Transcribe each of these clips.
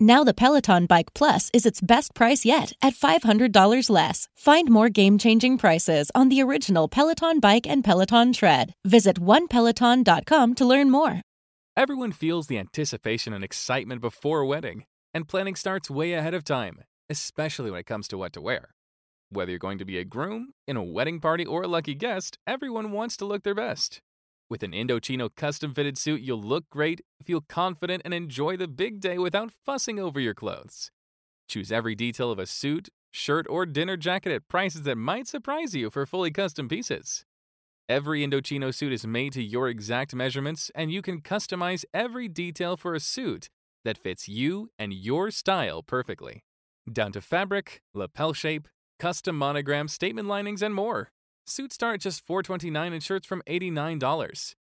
Now the Peloton Bike Plus is its best price yet at $500 less. Find more game-changing prices on the original Peloton Bike and Peloton Tread. Visit onepeloton.com to learn more. Everyone feels the anticipation and excitement before a wedding, and planning starts way ahead of time, especially when it comes to what to wear. Whether you're going to be a groom, in a wedding party, or a lucky guest, everyone wants to look their best. With an Indochino custom fitted suit, you'll look great, feel confident, and enjoy the big day without fussing over your clothes. Choose every detail of a suit, shirt, or dinner jacket at prices that might surprise you for fully custom pieces. Every Indochino suit is made to your exact measurements, and you can customize every detail for a suit that fits you and your style perfectly. Down to fabric, lapel shape, custom monogram, statement linings, and more. Suits start at just 429 and shirts from $89.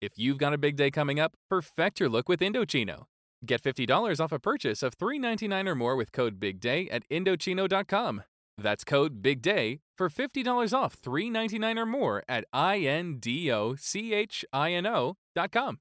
If you've got a big day coming up, perfect your look with Indochino. Get $50 off a purchase of 399 or more with code BIGDAY at Indochino.com. That's code BIGDAY for $50 off 399 or more at INDOCHINO.com.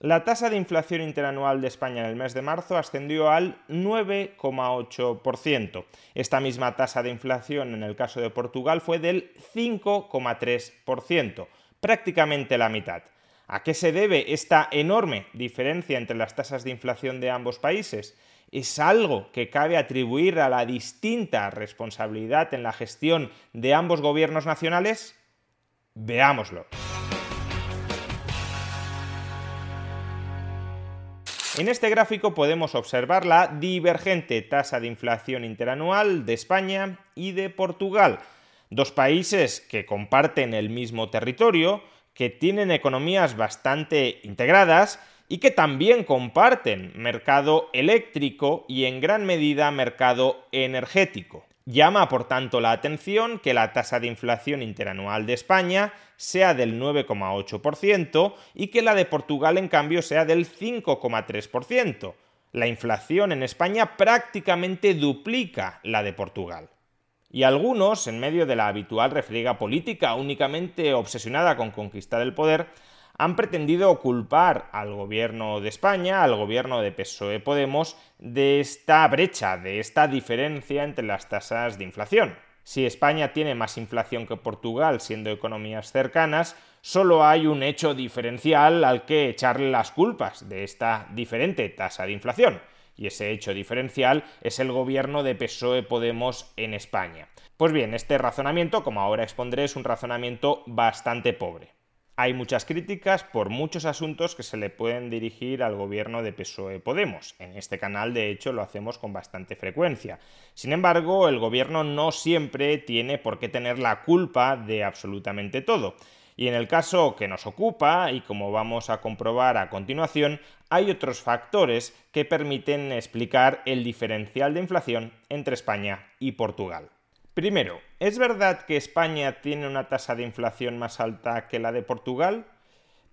La tasa de inflación interanual de España en el mes de marzo ascendió al 9,8%. Esta misma tasa de inflación en el caso de Portugal fue del 5,3%, prácticamente la mitad. ¿A qué se debe esta enorme diferencia entre las tasas de inflación de ambos países? ¿Es algo que cabe atribuir a la distinta responsabilidad en la gestión de ambos gobiernos nacionales? Veámoslo. En este gráfico podemos observar la divergente tasa de inflación interanual de España y de Portugal, dos países que comparten el mismo territorio, que tienen economías bastante integradas y que también comparten mercado eléctrico y en gran medida mercado energético. Llama, por tanto, la atención que la tasa de inflación interanual de España sea del 9,8% y que la de Portugal, en cambio, sea del 5,3%. La inflación en España prácticamente duplica la de Portugal. Y algunos, en medio de la habitual refriega política únicamente obsesionada con conquistar el poder, han pretendido culpar al gobierno de España, al gobierno de PSOE Podemos, de esta brecha, de esta diferencia entre las tasas de inflación. Si España tiene más inflación que Portugal, siendo economías cercanas, solo hay un hecho diferencial al que echarle las culpas de esta diferente tasa de inflación. Y ese hecho diferencial es el gobierno de PSOE Podemos en España. Pues bien, este razonamiento, como ahora expondré, es un razonamiento bastante pobre. Hay muchas críticas por muchos asuntos que se le pueden dirigir al gobierno de PSOE Podemos. En este canal, de hecho, lo hacemos con bastante frecuencia. Sin embargo, el gobierno no siempre tiene por qué tener la culpa de absolutamente todo. Y en el caso que nos ocupa, y como vamos a comprobar a continuación, hay otros factores que permiten explicar el diferencial de inflación entre España y Portugal. Primero, ¿es verdad que España tiene una tasa de inflación más alta que la de Portugal?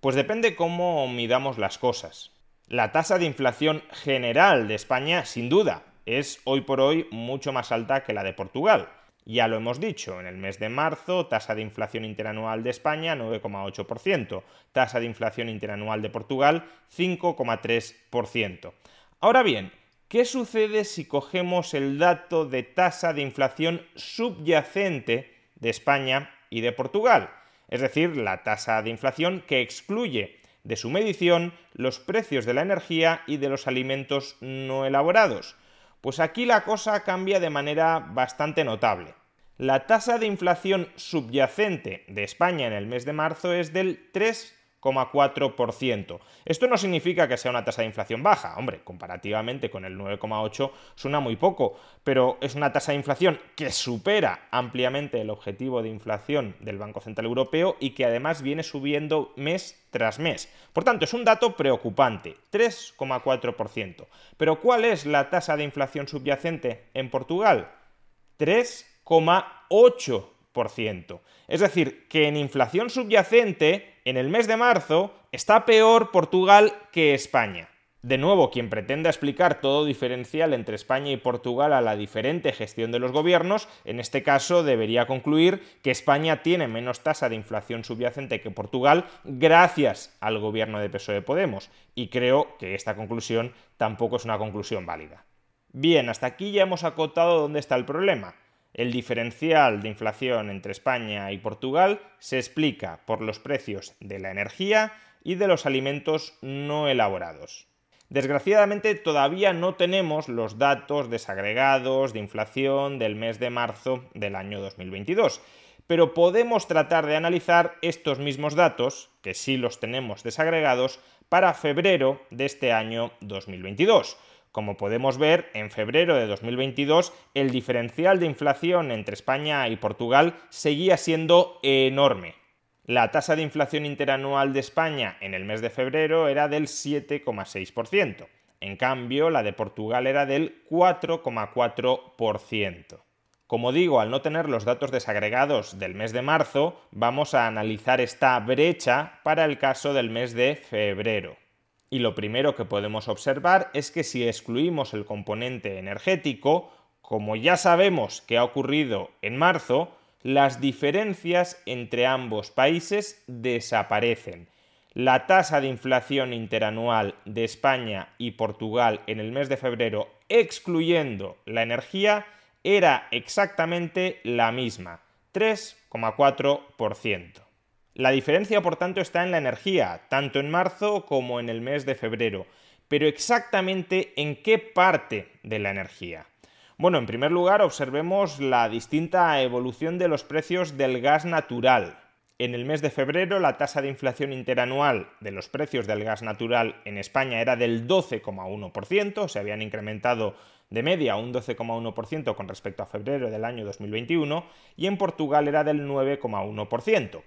Pues depende cómo midamos las cosas. La tasa de inflación general de España, sin duda, es hoy por hoy mucho más alta que la de Portugal. Ya lo hemos dicho, en el mes de marzo, tasa de inflación interanual de España 9,8%, tasa de inflación interanual de Portugal 5,3%. Ahora bien, ¿Qué sucede si cogemos el dato de tasa de inflación subyacente de España y de Portugal? es decir, la tasa de inflación que excluye de su medición los precios de la energía y de los alimentos no elaborados. Pues aquí la cosa cambia de manera bastante notable. La tasa de inflación subyacente de España en el mes de marzo es del 3 9,4%. Esto no significa que sea una tasa de inflación baja, hombre, comparativamente con el 9,8 suena muy poco, pero es una tasa de inflación que supera ampliamente el objetivo de inflación del Banco Central Europeo y que además viene subiendo mes tras mes. Por tanto, es un dato preocupante, 3,4%. Pero ¿cuál es la tasa de inflación subyacente en Portugal? 3,8%. Es decir, que en inflación subyacente, en el mes de marzo, está peor Portugal que España. De nuevo, quien pretenda explicar todo diferencial entre España y Portugal a la diferente gestión de los gobiernos, en este caso debería concluir que España tiene menos tasa de inflación subyacente que Portugal gracias al gobierno de PSOE Podemos, y creo que esta conclusión tampoco es una conclusión válida. Bien, hasta aquí ya hemos acotado dónde está el problema. El diferencial de inflación entre España y Portugal se explica por los precios de la energía y de los alimentos no elaborados. Desgraciadamente todavía no tenemos los datos desagregados de inflación del mes de marzo del año 2022, pero podemos tratar de analizar estos mismos datos, que sí los tenemos desagregados, para febrero de este año 2022 como podemos ver, en febrero de 2022 el diferencial de inflación entre España y Portugal seguía siendo enorme. La tasa de inflación interanual de España en el mes de febrero era del 7,6%. En cambio, la de Portugal era del 4,4%. Como digo, al no tener los datos desagregados del mes de marzo, vamos a analizar esta brecha para el caso del mes de febrero. Y lo primero que podemos observar es que si excluimos el componente energético, como ya sabemos que ha ocurrido en marzo, las diferencias entre ambos países desaparecen. La tasa de inflación interanual de España y Portugal en el mes de febrero, excluyendo la energía, era exactamente la misma, 3,4%. La diferencia, por tanto, está en la energía, tanto en marzo como en el mes de febrero. Pero exactamente en qué parte de la energía. Bueno, en primer lugar, observemos la distinta evolución de los precios del gas natural. En el mes de febrero, la tasa de inflación interanual de los precios del gas natural en España era del 12,1%, se habían incrementado de media un 12,1% con respecto a febrero del año 2021, y en Portugal era del 9,1%.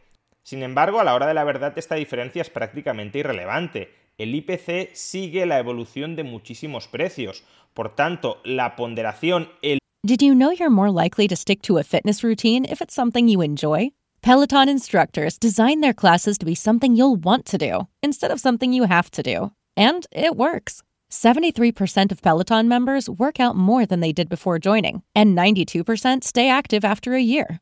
Sin embargo, a la hora de la verdad esta diferencia es prácticamente irrelevante. El IPC sigue la evolución de muchísimos precios. Por tanto, la ponderación el Did you know you're more likely to stick to a fitness routine if it's something you enjoy? Peloton instructors design their classes to be something you'll want to do instead of something you have to do. And it works. 73% of Peloton members work out more than they did before joining, and 92% stay active after a year.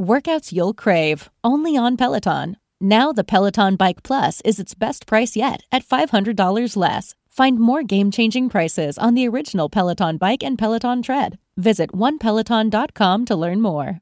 Workouts you'll crave, only on Peloton. Now the Peloton Bike Plus is its best price yet at $500 less. Find more game changing prices on the original Peloton Bike and Peloton Tread. Visit onepeloton.com to learn more.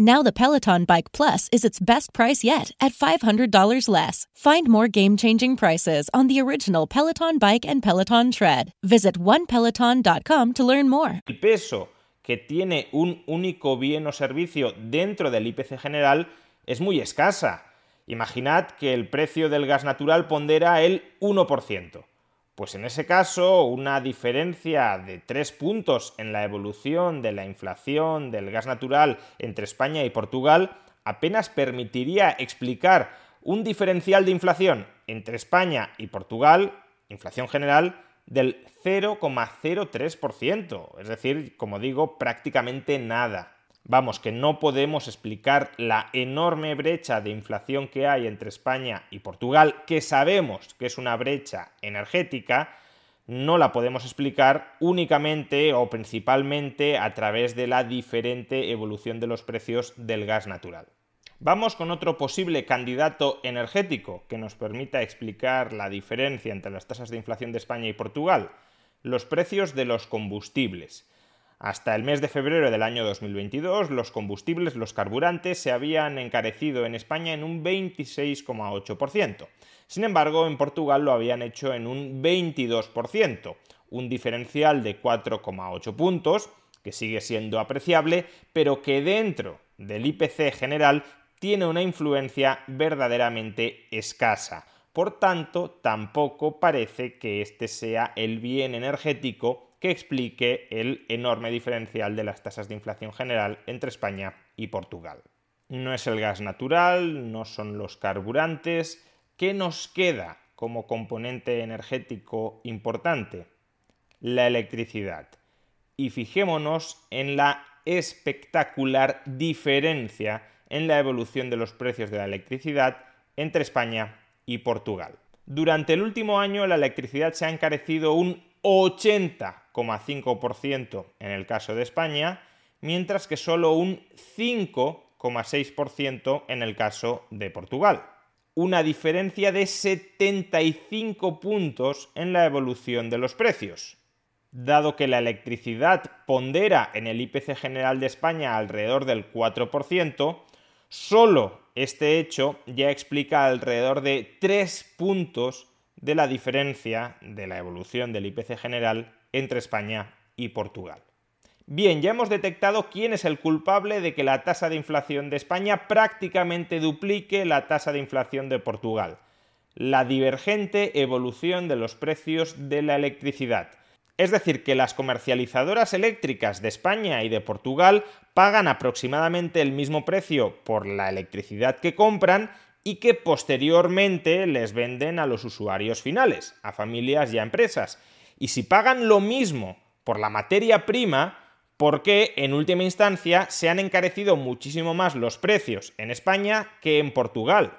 Now the Peloton Bike Plus is its best price yet at $500 less. Find more game-changing prices on the original Peloton Bike and Peloton Tread. Visit onepeloton.com to learn more. El peso que tiene un único bien o servicio dentro del IPC general es muy escasa. Imaginad que el precio del gas natural pondera el 1%. Pues en ese caso, una diferencia de tres puntos en la evolución de la inflación del gas natural entre España y Portugal apenas permitiría explicar un diferencial de inflación entre España y Portugal, inflación general, del 0,03%, es decir, como digo, prácticamente nada. Vamos, que no podemos explicar la enorme brecha de inflación que hay entre España y Portugal, que sabemos que es una brecha energética, no la podemos explicar únicamente o principalmente a través de la diferente evolución de los precios del gas natural. Vamos con otro posible candidato energético que nos permita explicar la diferencia entre las tasas de inflación de España y Portugal, los precios de los combustibles. Hasta el mes de febrero del año 2022, los combustibles, los carburantes, se habían encarecido en España en un 26,8%. Sin embargo, en Portugal lo habían hecho en un 22%, un diferencial de 4,8 puntos, que sigue siendo apreciable, pero que dentro del IPC general tiene una influencia verdaderamente escasa. Por tanto, tampoco parece que este sea el bien energético que explique el enorme diferencial de las tasas de inflación general entre España y Portugal. No es el gas natural, no son los carburantes. ¿Qué nos queda como componente energético importante? La electricidad. Y fijémonos en la espectacular diferencia en la evolución de los precios de la electricidad entre España y Portugal. Durante el último año la electricidad se ha encarecido un 80,5% en el caso de España, mientras que solo un 5,6% en el caso de Portugal. Una diferencia de 75 puntos en la evolución de los precios. Dado que la electricidad pondera en el IPC general de España alrededor del 4%, solo este hecho ya explica alrededor de 3 puntos de la diferencia de la evolución del IPC general entre España y Portugal. Bien, ya hemos detectado quién es el culpable de que la tasa de inflación de España prácticamente duplique la tasa de inflación de Portugal. La divergente evolución de los precios de la electricidad. Es decir, que las comercializadoras eléctricas de España y de Portugal pagan aproximadamente el mismo precio por la electricidad que compran y que posteriormente les venden a los usuarios finales, a familias y a empresas. Y si pagan lo mismo por la materia prima, ¿por qué en última instancia se han encarecido muchísimo más los precios en España que en Portugal?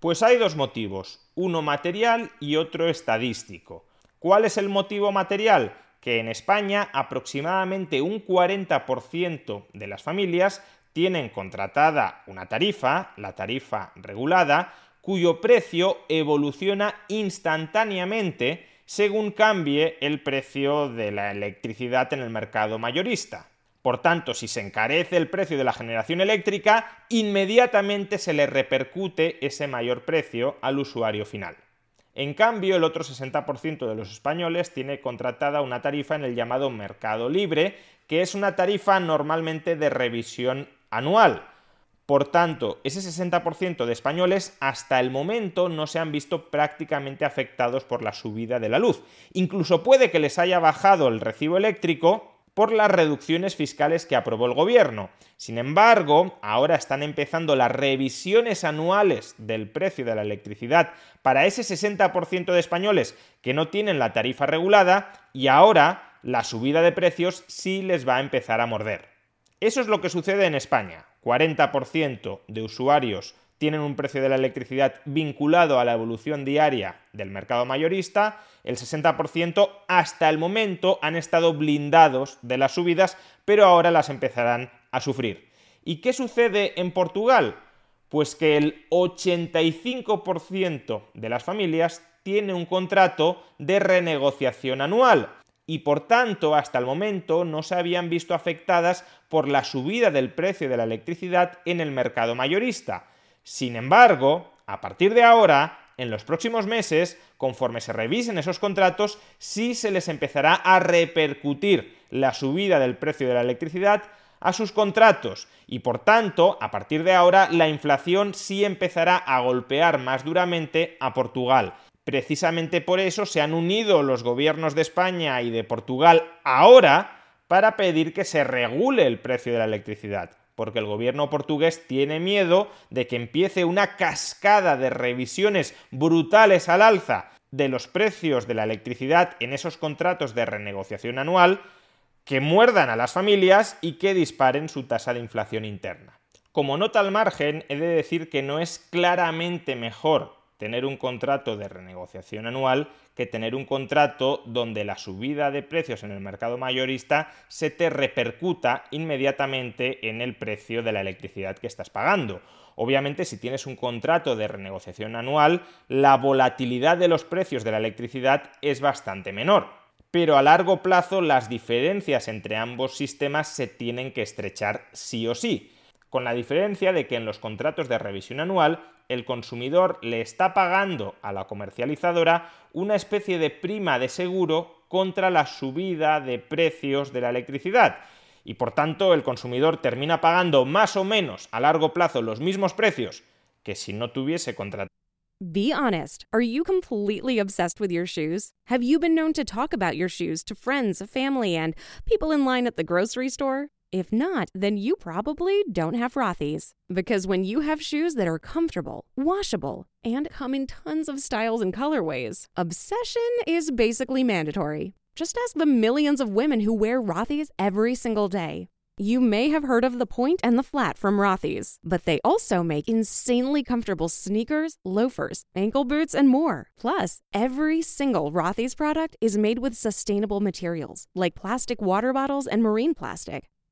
Pues hay dos motivos, uno material y otro estadístico. ¿Cuál es el motivo material? Que en España aproximadamente un 40% de las familias tienen contratada una tarifa, la tarifa regulada, cuyo precio evoluciona instantáneamente según cambie el precio de la electricidad en el mercado mayorista. Por tanto, si se encarece el precio de la generación eléctrica, inmediatamente se le repercute ese mayor precio al usuario final. En cambio, el otro 60% de los españoles tiene contratada una tarifa en el llamado mercado libre, que es una tarifa normalmente de revisión anual. Por tanto, ese 60% de españoles hasta el momento no se han visto prácticamente afectados por la subida de la luz. Incluso puede que les haya bajado el recibo eléctrico, por las reducciones fiscales que aprobó el gobierno. Sin embargo, ahora están empezando las revisiones anuales del precio de la electricidad para ese 60% de españoles que no tienen la tarifa regulada y ahora la subida de precios sí les va a empezar a morder. Eso es lo que sucede en España. 40% de usuarios tienen un precio de la electricidad vinculado a la evolución diaria del mercado mayorista, el 60% hasta el momento han estado blindados de las subidas, pero ahora las empezarán a sufrir. ¿Y qué sucede en Portugal? Pues que el 85% de las familias tiene un contrato de renegociación anual y por tanto hasta el momento no se habían visto afectadas por la subida del precio de la electricidad en el mercado mayorista. Sin embargo, a partir de ahora, en los próximos meses, conforme se revisen esos contratos, sí se les empezará a repercutir la subida del precio de la electricidad a sus contratos y por tanto, a partir de ahora, la inflación sí empezará a golpear más duramente a Portugal. Precisamente por eso se han unido los gobiernos de España y de Portugal ahora para pedir que se regule el precio de la electricidad porque el gobierno portugués tiene miedo de que empiece una cascada de revisiones brutales al alza de los precios de la electricidad en esos contratos de renegociación anual que muerdan a las familias y que disparen su tasa de inflación interna. Como nota al margen, he de decir que no es claramente mejor tener un contrato de renegociación anual que tener un contrato donde la subida de precios en el mercado mayorista se te repercuta inmediatamente en el precio de la electricidad que estás pagando. Obviamente, si tienes un contrato de renegociación anual, la volatilidad de los precios de la electricidad es bastante menor. Pero a largo plazo las diferencias entre ambos sistemas se tienen que estrechar sí o sí con la diferencia de que en los contratos de revisión anual el consumidor le está pagando a la comercializadora una especie de prima de seguro contra la subida de precios de la electricidad y por tanto el consumidor termina pagando más o menos a largo plazo los mismos precios que si no tuviese contrato. Be honest. Are you completely obsessed with your shoes? Have you been known to talk about your shoes to friends, family, and people in line at the grocery store? If not, then you probably don't have Rothy's. Because when you have shoes that are comfortable, washable, and come in tons of styles and colorways, obsession is basically mandatory. Just ask the millions of women who wear Rothy's every single day. You may have heard of the point and the flat from Rothy's, but they also make insanely comfortable sneakers, loafers, ankle boots, and more. Plus, every single Rothy's product is made with sustainable materials like plastic water bottles and marine plastic.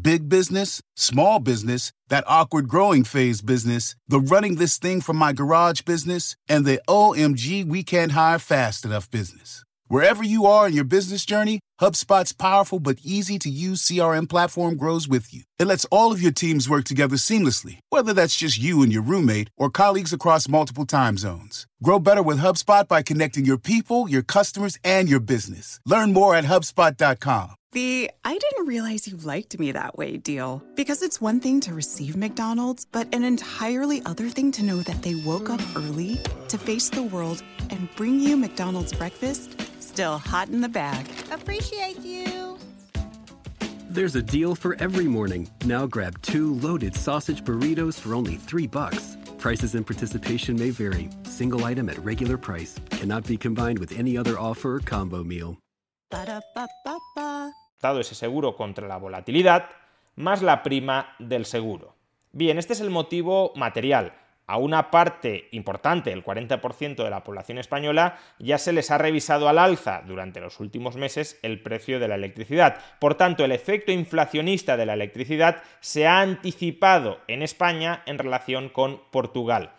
Big business, small business, that awkward growing phase business, the running this thing from my garage business, and the OMG we can't hire fast enough business. Wherever you are in your business journey, HubSpot's powerful but easy to use CRM platform grows with you. It lets all of your teams work together seamlessly, whether that's just you and your roommate or colleagues across multiple time zones. Grow better with HubSpot by connecting your people, your customers, and your business. Learn more at HubSpot.com. The I didn't realize you liked me that way deal. Because it's one thing to receive McDonald's, but an entirely other thing to know that they woke up early to face the world and bring you McDonald's breakfast still hot in the bag. Appreciate you. There's a deal for every morning. Now grab two loaded sausage burritos for only three bucks. Prices and participation may vary. Single item at regular price cannot be combined with any other offer or combo meal. Ba-da-ba-ba-ba. dado ese seguro contra la volatilidad, más la prima del seguro. Bien, este es el motivo material. A una parte importante, el 40% de la población española, ya se les ha revisado al alza durante los últimos meses el precio de la electricidad. Por tanto, el efecto inflacionista de la electricidad se ha anticipado en España en relación con Portugal.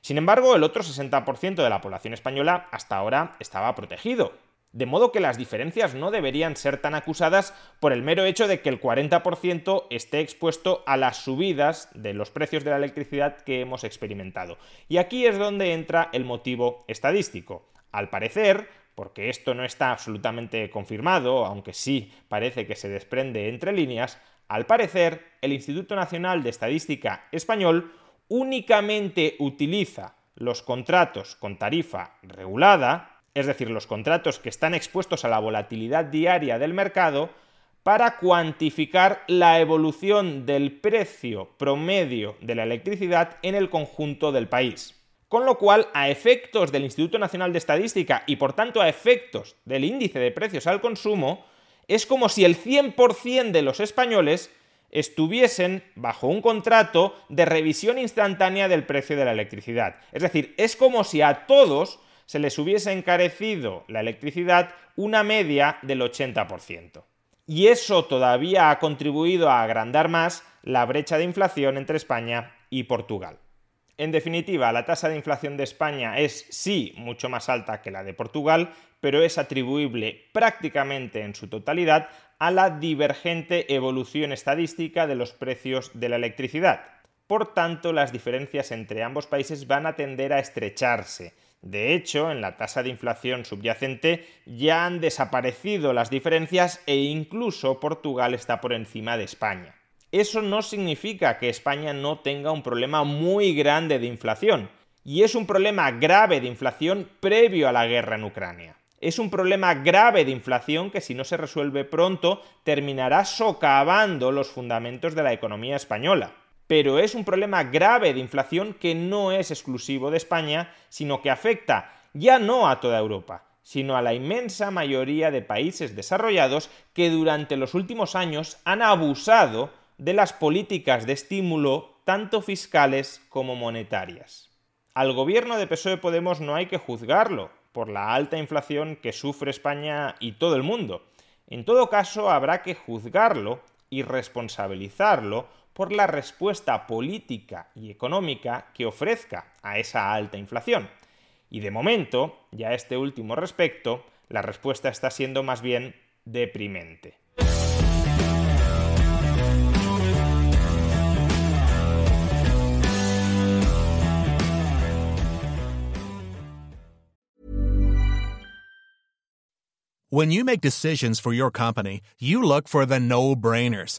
Sin embargo, el otro 60% de la población española hasta ahora estaba protegido. De modo que las diferencias no deberían ser tan acusadas por el mero hecho de que el 40% esté expuesto a las subidas de los precios de la electricidad que hemos experimentado. Y aquí es donde entra el motivo estadístico. Al parecer, porque esto no está absolutamente confirmado, aunque sí parece que se desprende entre líneas, al parecer el Instituto Nacional de Estadística español únicamente utiliza los contratos con tarifa regulada es decir, los contratos que están expuestos a la volatilidad diaria del mercado, para cuantificar la evolución del precio promedio de la electricidad en el conjunto del país. Con lo cual, a efectos del Instituto Nacional de Estadística y por tanto a efectos del índice de precios al consumo, es como si el 100% de los españoles estuviesen bajo un contrato de revisión instantánea del precio de la electricidad. Es decir, es como si a todos se les hubiese encarecido la electricidad una media del 80%. Y eso todavía ha contribuido a agrandar más la brecha de inflación entre España y Portugal. En definitiva, la tasa de inflación de España es sí mucho más alta que la de Portugal, pero es atribuible prácticamente en su totalidad a la divergente evolución estadística de los precios de la electricidad. Por tanto, las diferencias entre ambos países van a tender a estrecharse de hecho, en la tasa de inflación subyacente ya han desaparecido las diferencias e incluso Portugal está por encima de España. Eso no significa que España no tenga un problema muy grande de inflación, y es un problema grave de inflación previo a la guerra en Ucrania. Es un problema grave de inflación que si no se resuelve pronto terminará socavando los fundamentos de la economía española pero es un problema grave de inflación que no es exclusivo de España, sino que afecta ya no a toda Europa, sino a la inmensa mayoría de países desarrollados que durante los últimos años han abusado de las políticas de estímulo tanto fiscales como monetarias. Al gobierno de PSOE Podemos no hay que juzgarlo por la alta inflación que sufre España y todo el mundo. En todo caso, habrá que juzgarlo y responsabilizarlo por la respuesta política y económica que ofrezca a esa alta inflación. Y de momento, ya a este último respecto, la respuesta está siendo más bien deprimente. When you make decisions for your company, you look for the no-brainers.